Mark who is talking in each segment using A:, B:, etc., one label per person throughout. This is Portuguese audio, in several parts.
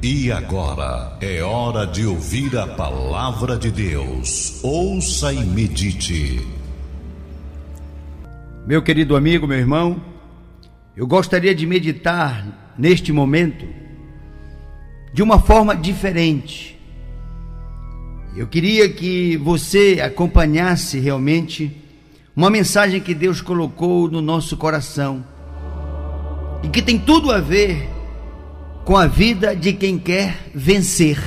A: E agora é hora de ouvir a palavra de Deus. Ouça e medite.
B: Meu querido amigo, meu irmão, eu gostaria de meditar neste momento de uma forma diferente. Eu queria que você acompanhasse realmente uma mensagem que Deus colocou no nosso coração e que tem tudo a ver com a vida de quem quer vencer,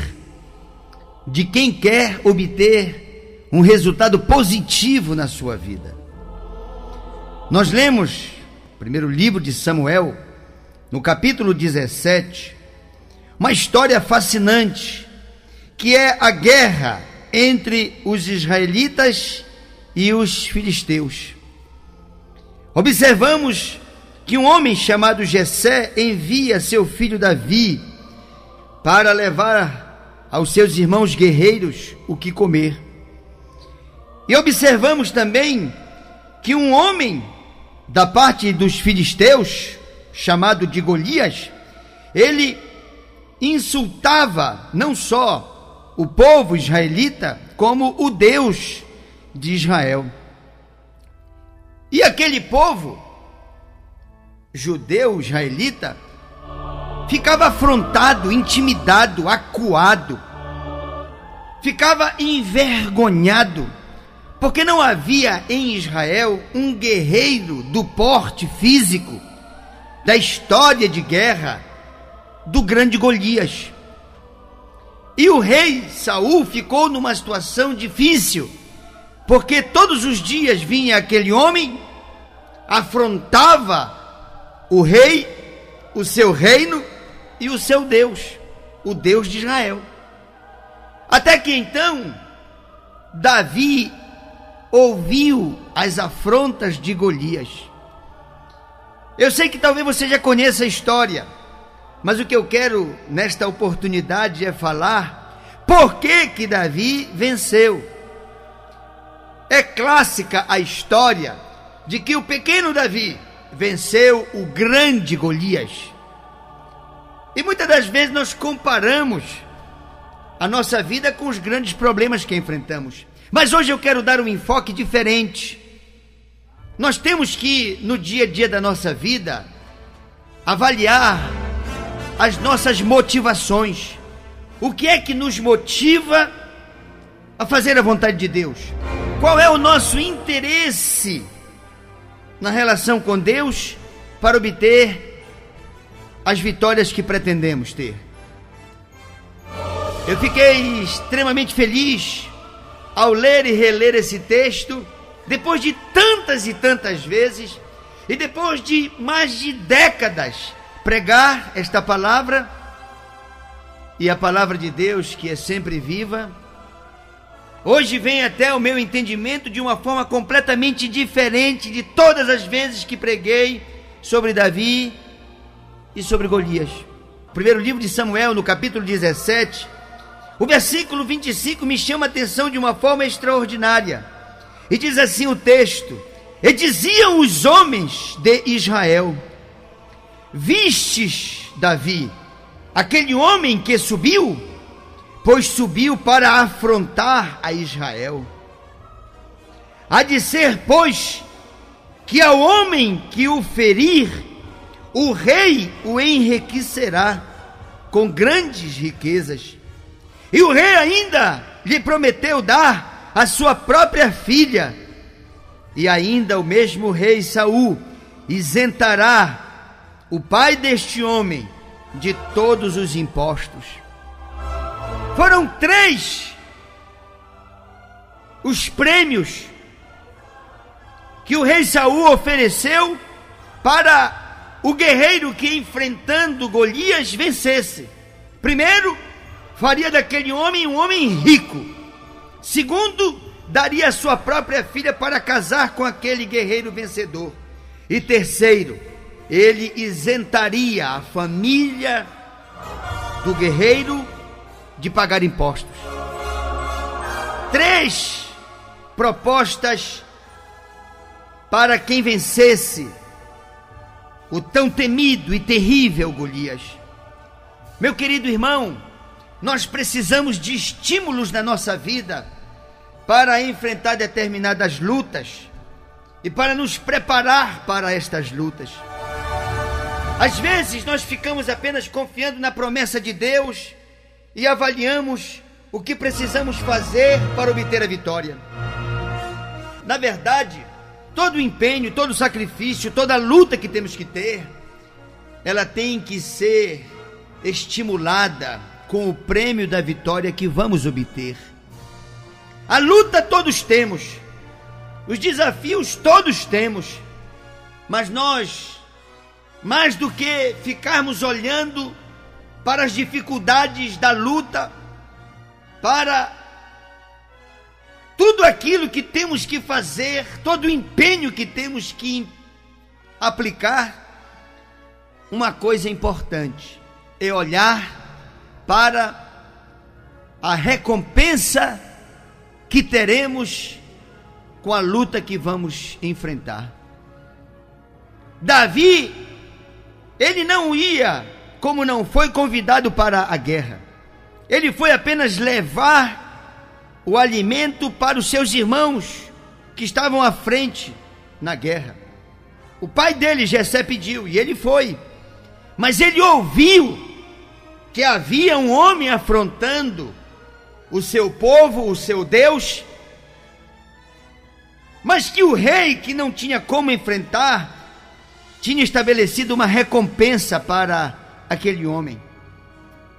B: de quem quer obter um resultado positivo na sua vida. Nós lemos, primeiro livro de Samuel, no capítulo 17, uma história fascinante, que é a guerra entre os israelitas e os filisteus. Observamos que um homem chamado Jessé envia seu filho Davi para levar aos seus irmãos guerreiros o que comer. E observamos também que um homem da parte dos filisteus, chamado de Golias, ele insultava não só o povo israelita, como o Deus de Israel. E aquele povo judeu israelita ficava afrontado, intimidado, acuado, ficava envergonhado, porque não havia em Israel um guerreiro do porte físico da história de guerra do grande Golias. E o rei Saul ficou numa situação difícil, porque todos os dias vinha aquele homem, afrontava o rei, o seu reino e o seu Deus, o Deus de Israel. Até que então, Davi ouviu as afrontas de Golias. Eu sei que talvez você já conheça a história, mas o que eu quero nesta oportunidade é falar por que que Davi venceu. É clássica a história de que o pequeno Davi venceu o grande Golias. E muitas das vezes nós comparamos a nossa vida com os grandes problemas que enfrentamos. Mas hoje eu quero dar um enfoque diferente. Nós temos que, no dia a dia da nossa vida, avaliar as nossas motivações. O que é que nos motiva a fazer a vontade de Deus? Qual é o nosso interesse na relação com Deus para obter as vitórias que pretendemos ter. Eu fiquei extremamente feliz ao ler e reler esse texto, depois de tantas e tantas vezes, e depois de mais de décadas pregar esta palavra, e a palavra de Deus, que é sempre viva, Hoje vem até o meu entendimento de uma forma completamente diferente de todas as vezes que preguei sobre Davi e sobre Golias. Primeiro livro de Samuel, no capítulo 17, o versículo 25 me chama a atenção de uma forma extraordinária. E diz assim o texto: E diziam os homens de Israel: Vistes, Davi, aquele homem que subiu pois subiu para afrontar a Israel. Há de ser, pois, que ao homem que o ferir, o rei o enriquecerá com grandes riquezas. E o rei ainda lhe prometeu dar a sua própria filha. E ainda o mesmo rei Saul isentará o pai deste homem de todos os impostos. Foram três os prêmios que o rei Saul ofereceu para o guerreiro que enfrentando Golias vencesse. Primeiro, faria daquele homem um homem rico. Segundo, daria a sua própria filha para casar com aquele guerreiro vencedor. E terceiro, ele isentaria a família do guerreiro de pagar impostos. Três propostas para quem vencesse o tão temido e terrível Golias. Meu querido irmão, nós precisamos de estímulos na nossa vida para enfrentar determinadas lutas e para nos preparar para estas lutas. Às vezes nós ficamos apenas confiando na promessa de Deus e avaliamos o que precisamos fazer para obter a vitória. Na verdade, todo empenho, todo sacrifício, toda luta que temos que ter, ela tem que ser estimulada com o prêmio da vitória que vamos obter. A luta todos temos, os desafios todos temos, mas nós, mais do que ficarmos olhando para as dificuldades da luta, para tudo aquilo que temos que fazer, todo o empenho que temos que aplicar, uma coisa importante é olhar para a recompensa que teremos com a luta que vamos enfrentar. Davi, ele não ia, como não foi convidado para a guerra. Ele foi apenas levar o alimento para os seus irmãos que estavam à frente na guerra. O pai dele, Jessé, pediu e ele foi. Mas ele ouviu que havia um homem afrontando o seu povo, o seu Deus, mas que o rei, que não tinha como enfrentar, tinha estabelecido uma recompensa para aquele homem.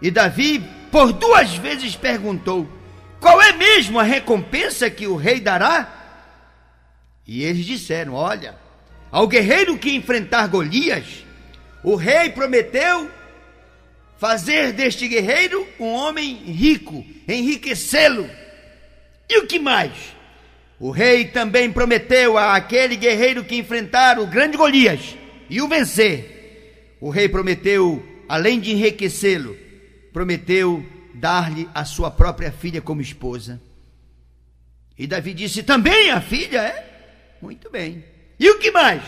B: E Davi, por duas vezes, perguntou: Qual é mesmo a recompensa que o rei dará? E eles disseram: Olha, ao guerreiro que enfrentar Golias, o rei prometeu fazer deste guerreiro um homem rico, enriquecê-lo. E o que mais? O rei também prometeu a aquele guerreiro que enfrentar o grande Golias e o vencer. O rei prometeu, além de enriquecê-lo, prometeu dar-lhe a sua própria filha como esposa. E Davi disse: Também a filha é? Muito bem. E o que mais?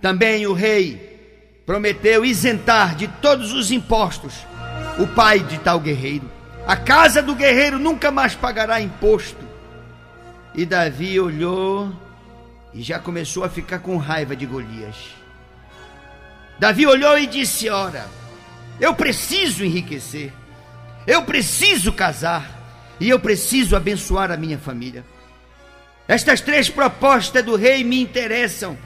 B: Também o rei prometeu isentar de todos os impostos o pai de tal guerreiro. A casa do guerreiro nunca mais pagará imposto. E Davi olhou e já começou a ficar com raiva de Golias. Davi olhou e disse: Ora, eu preciso enriquecer, eu preciso casar e eu preciso abençoar a minha família. Estas três propostas do rei me interessam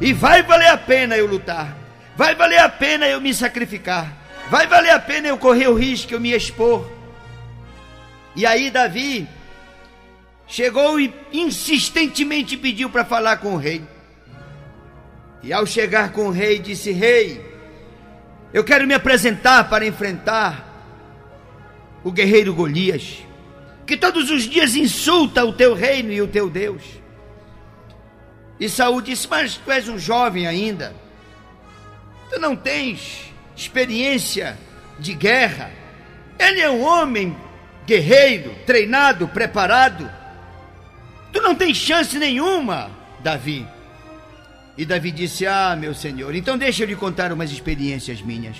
B: e vai valer a pena eu lutar, vai valer a pena eu me sacrificar, vai valer a pena eu correr o risco, eu me expor. E aí, Davi chegou e insistentemente pediu para falar com o rei. E ao chegar com o rei, disse: Rei, eu quero me apresentar para enfrentar o guerreiro Golias, que todos os dias insulta o teu reino e o teu Deus. E Saul disse: Mas tu és um jovem ainda, tu não tens experiência de guerra. Ele é um homem guerreiro, treinado, preparado. Tu não tens chance nenhuma, Davi. E Davi disse: Ah, meu senhor, então deixa eu lhe contar umas experiências minhas.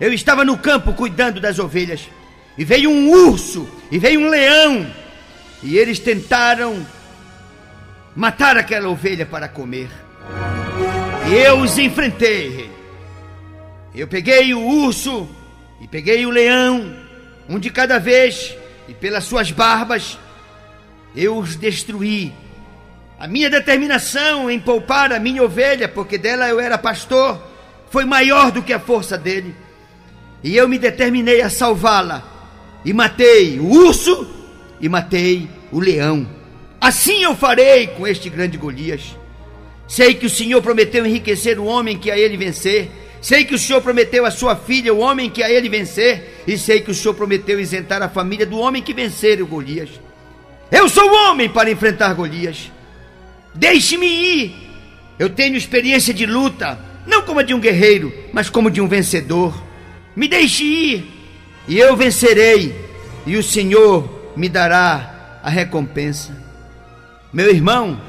B: Eu estava no campo cuidando das ovelhas, e veio um urso, e veio um leão, e eles tentaram matar aquela ovelha para comer. E eu os enfrentei. Eu peguei o urso e peguei o leão, um de cada vez, e pelas suas barbas eu os destruí a minha determinação em poupar a minha ovelha, porque dela eu era pastor, foi maior do que a força dele. E eu me determinei a salvá-la. E matei o urso e matei o leão. Assim eu farei com este grande Golias. Sei que o Senhor prometeu enriquecer o homem que a ele vencer. Sei que o Senhor prometeu a sua filha, o homem que a ele vencer. E sei que o Senhor prometeu isentar a família do homem que vencer o Golias. Eu sou o homem para enfrentar Golias. Deixe-me ir. Eu tenho experiência de luta, não como a de um guerreiro, mas como de um vencedor. Me deixe ir, e eu vencerei, e o Senhor me dará a recompensa. Meu irmão,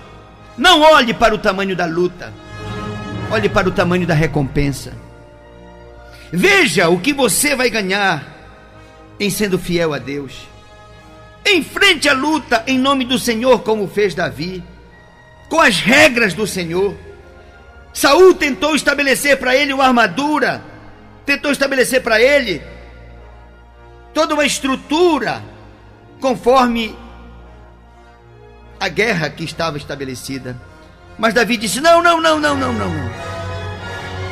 B: não olhe para o tamanho da luta, olhe para o tamanho da recompensa. Veja o que você vai ganhar em sendo fiel a Deus. Enfrente a luta em nome do Senhor, como fez Davi, com as regras do Senhor. Saul tentou estabelecer para ele uma armadura, tentou estabelecer para ele toda uma estrutura conforme a guerra que estava estabelecida. Mas Davi disse: Não, não, não, não, não, não.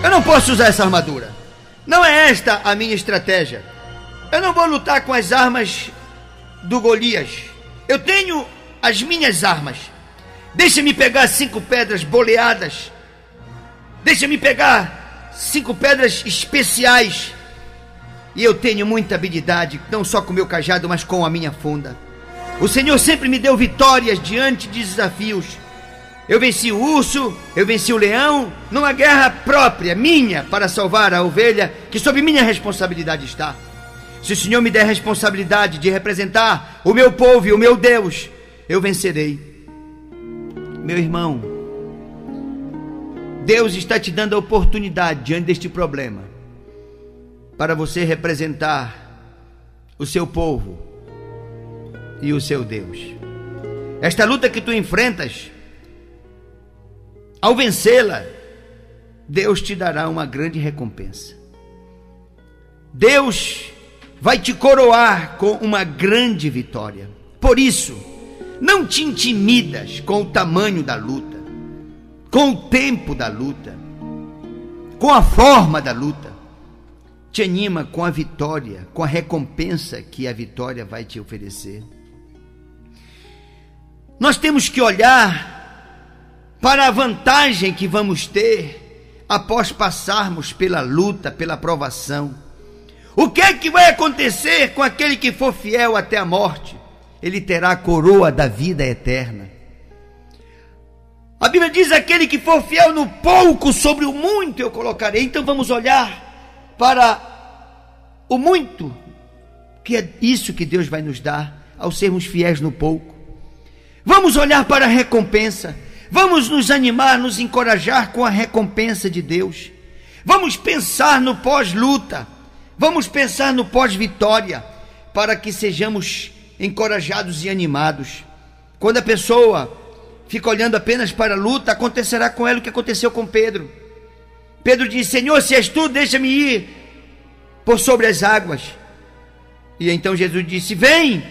B: Eu não posso usar essa armadura. Não é esta a minha estratégia. Eu não vou lutar com as armas do Golias. Eu tenho as minhas armas. Deixa-me pegar cinco pedras boleadas. Deixa-me pegar cinco pedras especiais. E eu tenho muita habilidade, não só com meu cajado, mas com a minha funda. O Senhor sempre me deu vitórias diante de desafios. Eu venci o urso, eu venci o leão, numa guerra própria, minha, para salvar a ovelha, que sob minha responsabilidade está. Se o Senhor me der a responsabilidade de representar o meu povo e o meu Deus, eu vencerei. Meu irmão, Deus está te dando a oportunidade diante deste problema para você representar o seu povo e o seu Deus. Esta luta que tu enfrentas, ao vencê-la, Deus te dará uma grande recompensa. Deus vai te coroar com uma grande vitória. Por isso, não te intimidas com o tamanho da luta, com o tempo da luta, com a forma da luta. Te anima com a vitória, com a recompensa que a vitória vai te oferecer. Nós temos que olhar para a vantagem que vamos ter após passarmos pela luta, pela provação. O que é que vai acontecer com aquele que for fiel até a morte? Ele terá a coroa da vida eterna. A Bíblia diz: aquele que for fiel no pouco, sobre o muito eu colocarei. Então vamos olhar para o muito, que é isso que Deus vai nos dar ao sermos fiéis no pouco. Vamos olhar para a recompensa. Vamos nos animar, nos encorajar com a recompensa de Deus. Vamos pensar no pós-luta. Vamos pensar no pós-vitória, para que sejamos encorajados e animados. Quando a pessoa fica olhando apenas para a luta, acontecerá com ela o que aconteceu com Pedro. Pedro disse: Senhor, se és tu, deixa-me ir por sobre as águas. E então Jesus disse: Vem.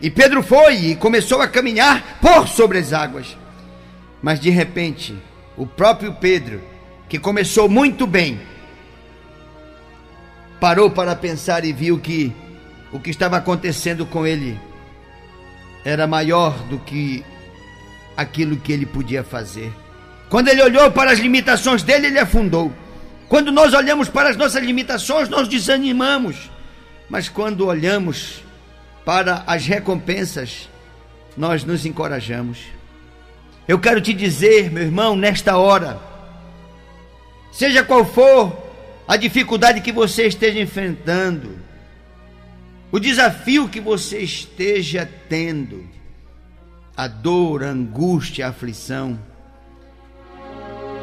B: E Pedro foi e começou a caminhar por sobre as águas. Mas de repente, o próprio Pedro, que começou muito bem, parou para pensar e viu que o que estava acontecendo com ele era maior do que aquilo que ele podia fazer. Quando ele olhou para as limitações dele, ele afundou. Quando nós olhamos para as nossas limitações, nós desanimamos. Mas quando olhamos para as recompensas, nós nos encorajamos. Eu quero te dizer, meu irmão, nesta hora, seja qual for a dificuldade que você esteja enfrentando, o desafio que você esteja tendo, a dor, a angústia, a aflição,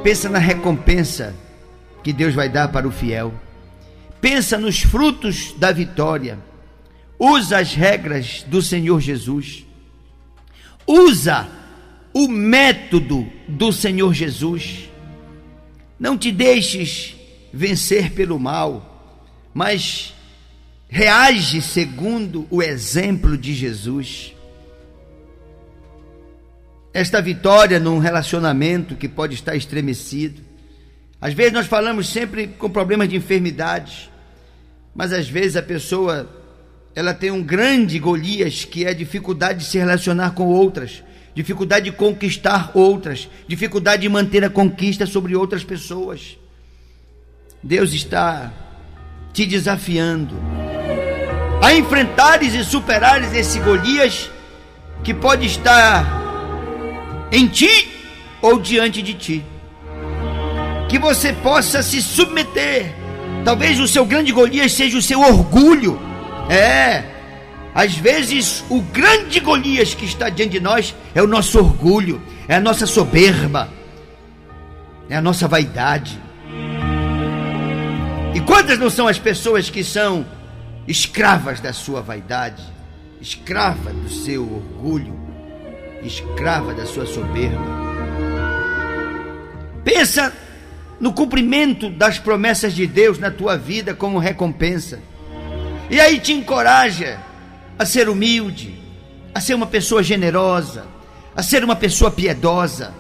B: pensa na recompensa que Deus vai dar para o fiel. Pensa nos frutos da vitória usa as regras do Senhor Jesus, usa o método do Senhor Jesus. Não te deixes vencer pelo mal, mas reage segundo o exemplo de Jesus. Esta vitória num relacionamento que pode estar estremecido. Às vezes nós falamos sempre com problemas de enfermidades, mas às vezes a pessoa ela tem um grande Golias que é a dificuldade de se relacionar com outras, dificuldade de conquistar outras, dificuldade de manter a conquista sobre outras pessoas. Deus está te desafiando a enfrentares e superares esse Golias que pode estar em ti ou diante de ti. Que você possa se submeter. Talvez o seu grande Golias seja o seu orgulho é. Às vezes, o grande Golias que está diante de nós é o nosso orgulho, é a nossa soberba, é a nossa vaidade. E quantas não são as pessoas que são escravas da sua vaidade, escrava do seu orgulho, escrava da sua soberba? Pensa no cumprimento das promessas de Deus na tua vida como recompensa. E aí te encoraja a ser humilde, a ser uma pessoa generosa, a ser uma pessoa piedosa.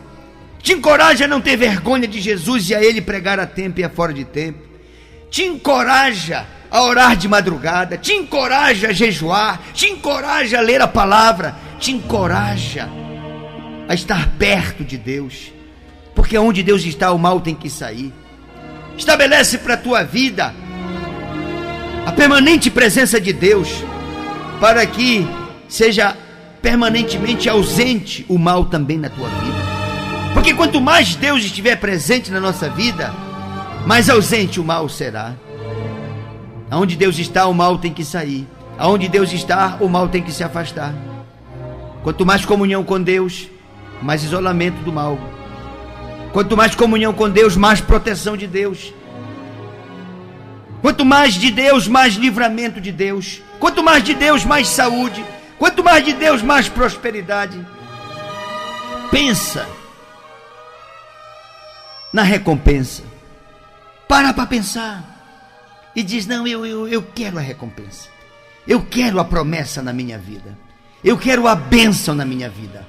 B: Te encoraja a não ter vergonha de Jesus e a Ele pregar a tempo e a fora de tempo te encoraja a orar de madrugada, te encoraja a jejuar, te encoraja a ler a palavra, te encoraja a estar perto de Deus, porque onde Deus está, o mal tem que sair. Estabelece para a tua vida a permanente presença de Deus, para que seja permanentemente ausente o mal também na tua vida. Porque quanto mais Deus estiver presente na nossa vida, mais ausente o mal será. Aonde Deus está, o mal tem que sair. Aonde Deus está, o mal tem que se afastar. Quanto mais comunhão com Deus, mais isolamento do mal. Quanto mais comunhão com Deus, mais proteção de Deus. Quanto mais de Deus, mais livramento de Deus. Quanto mais de Deus, mais saúde. Quanto mais de Deus, mais prosperidade. Pensa na recompensa. Para para pensar. E diz: Não, eu, eu, eu quero a recompensa. Eu quero a promessa na minha vida. Eu quero a bênção na minha vida.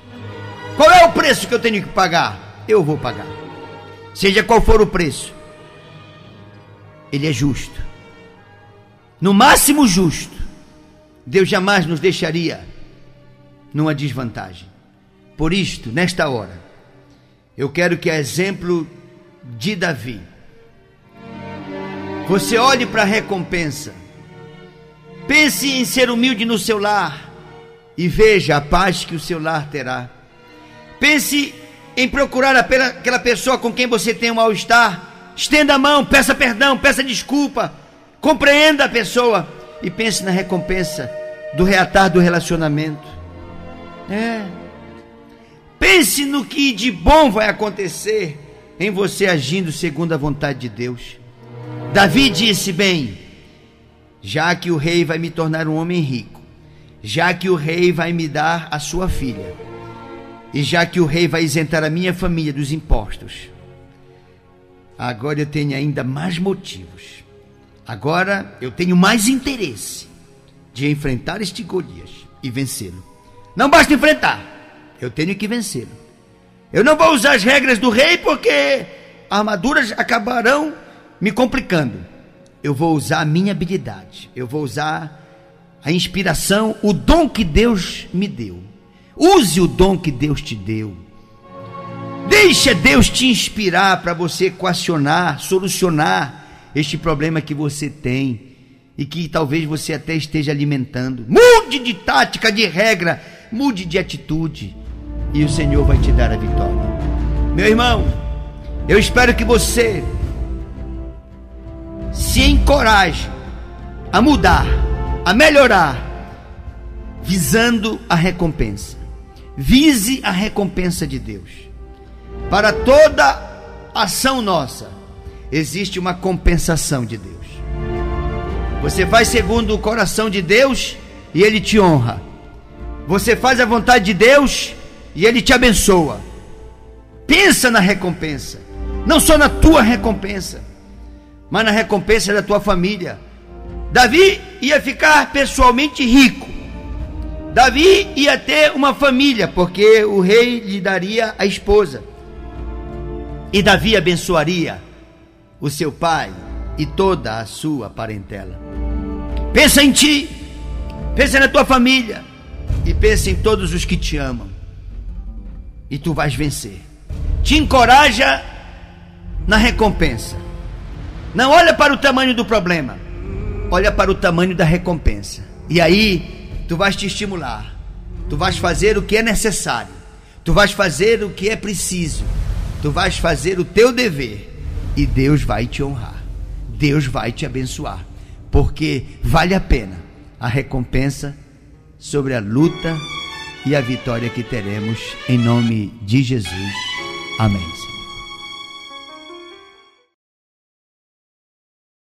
B: Qual é o preço que eu tenho que pagar? Eu vou pagar. Seja qual for o preço. Ele é justo. No máximo justo. Deus jamais nos deixaria numa desvantagem. Por isto, nesta hora, eu quero que a exemplo de Davi, você olhe para a recompensa. Pense em ser humilde no seu lar e veja a paz que o seu lar terá. Pense em procurar aquela pessoa com quem você tem um mal-estar. Estenda a mão, peça perdão, peça desculpa. Compreenda a pessoa e pense na recompensa do reatar do relacionamento. É. Pense no que de bom vai acontecer em você agindo segundo a vontade de Deus. Davi disse: Bem, já que o rei vai me tornar um homem rico, já que o rei vai me dar a sua filha, e já que o rei vai isentar a minha família dos impostos, agora eu tenho ainda mais motivos. Agora eu tenho mais interesse de enfrentar este Golias e vencê-lo. Não basta enfrentar, eu tenho que vencê-lo. Eu não vou usar as regras do rei porque armaduras acabarão me complicando. Eu vou usar a minha habilidade, eu vou usar a inspiração, o dom que Deus me deu. Use o dom que Deus te deu. Deixa Deus te inspirar para você equacionar, solucionar este problema que você tem e que talvez você até esteja alimentando. Mude de tática, de regra, mude de atitude e o Senhor vai te dar a vitória. Meu irmão, eu espero que você se encoraje a mudar, a melhorar, visando a recompensa. Vise a recompensa de Deus. Para toda ação nossa, existe uma compensação de Deus. Você faz segundo o coração de Deus e Ele te honra. Você faz a vontade de Deus e Ele te abençoa. Pensa na recompensa, não só na tua recompensa mas na recompensa da tua família. Davi ia ficar pessoalmente rico. Davi ia ter uma família, porque o rei lhe daria a esposa. E Davi abençoaria o seu pai e toda a sua parentela. Pensa em ti, pensa na tua família e pensa em todos os que te amam. E tu vais vencer. Te encoraja na recompensa. Não olha para o tamanho do problema, olha para o tamanho da recompensa. E aí, tu vais te estimular, tu vais fazer o que é necessário, tu vais fazer o que é preciso, tu vais fazer o teu dever. E Deus vai te honrar, Deus vai te abençoar, porque vale a pena a recompensa sobre a luta e a vitória que teremos. Em nome de Jesus. Amém.